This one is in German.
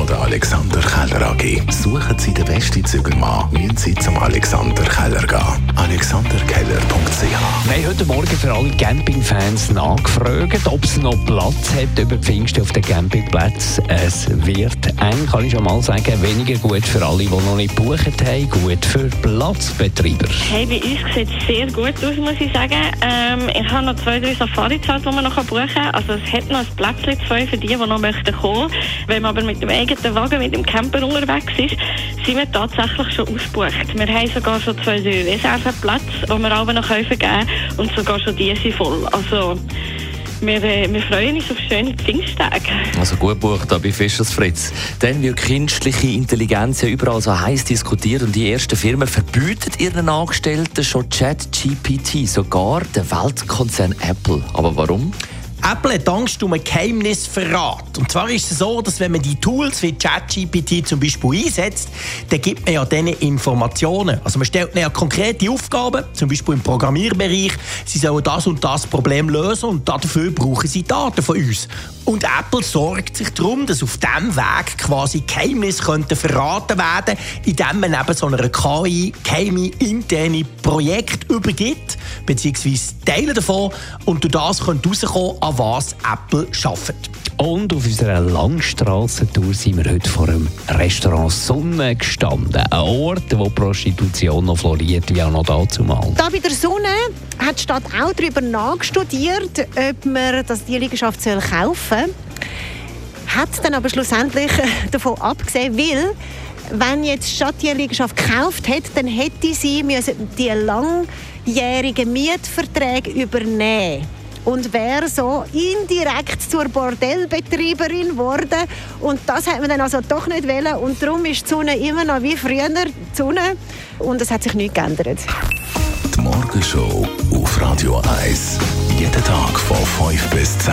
von der Alexander Keller AG. Suchen Sie den besten Zügelmann, müssen Sie zum Alexander Keller gehen. alexanderkeller.ch Wir haben heute Morgen für alle Campingfans nachgefragt, ob es noch Platz hat über Pfingsten auf den Campingplätzen. Es wird eng, kann ich schon mal sagen. Weniger gut für alle, die noch nicht gebucht haben, gut für Platzbetreiber. Hey, bei uns sieht es sehr gut aus, muss ich sagen. Ähm, ich habe noch zwei, drei Safari-Zelte, die man noch buchen kann. Also es hat noch ein Plätzchen, zwei für die, die noch möchten kommen. Wenn man aber mit dem eigenen Wagen, mit dem Camper unterwegs ist, sind wir tatsächlich schon ausgebucht. Wir haben sogar schon zwei, Reserveplätze, die wir alle noch vergeben können und sogar schon die sind voll. Also wir, äh, wir freuen uns auf schöne Pfingsttage. Also gut bucht da bei Fischers Fritz. Dann wird künstliche Intelligenz ja überall so heiß diskutiert und die ersten Firmen verbieten ihren Angestellten schon ChatGPT, sogar der Weltkonzern Apple. Aber warum? Apple hat Angst um ein Geheimnisverrat. Und zwar ist es so, dass wenn man die Tools wie ChatGPT zum Beispiel einsetzt, dann gibt man ja denen Informationen. Also man stellt ihnen ja konkrete Aufgaben, zum Beispiel im Programmierbereich. Sie sollen das und das Problem lösen und dafür brauchen sie Daten von uns. Und Apple sorgt sich darum, dass auf diesem Weg quasi Geheimnisse könnten verraten werden, indem man eben so einer KI geheime interne Projekte übergibt, beziehungsweise Teile davon. Und durch das könnte herauskommen, an was Apple arbeitet. Und auf unserer Langstrassentour sind wir heute vor einem Restaurant Sonne gestanden. Ein Ort, wo Prostitution noch floriert, wie auch noch dazu mal. Da bei der Sonne hat die Stadt auch darüber nachstudiert, ob man das die Liegenschaft soll kaufen soll. Hat dann aber schlussendlich davon abgesehen, weil wenn jetzt die Stadt die Liegenschaft gekauft hätte, dann hätte sie müssen die langjährigen Mietverträge übernehmen und wäre so indirekt zur Bordellbetreiberin geworden. Und das hat man dann also doch nicht wollen. Und darum ist die Sonne immer noch wie früher die Sonne. Und es hat sich nichts geändert. Die Morgenshow auf Radio 1. Jeden Tag von 5 bis 10.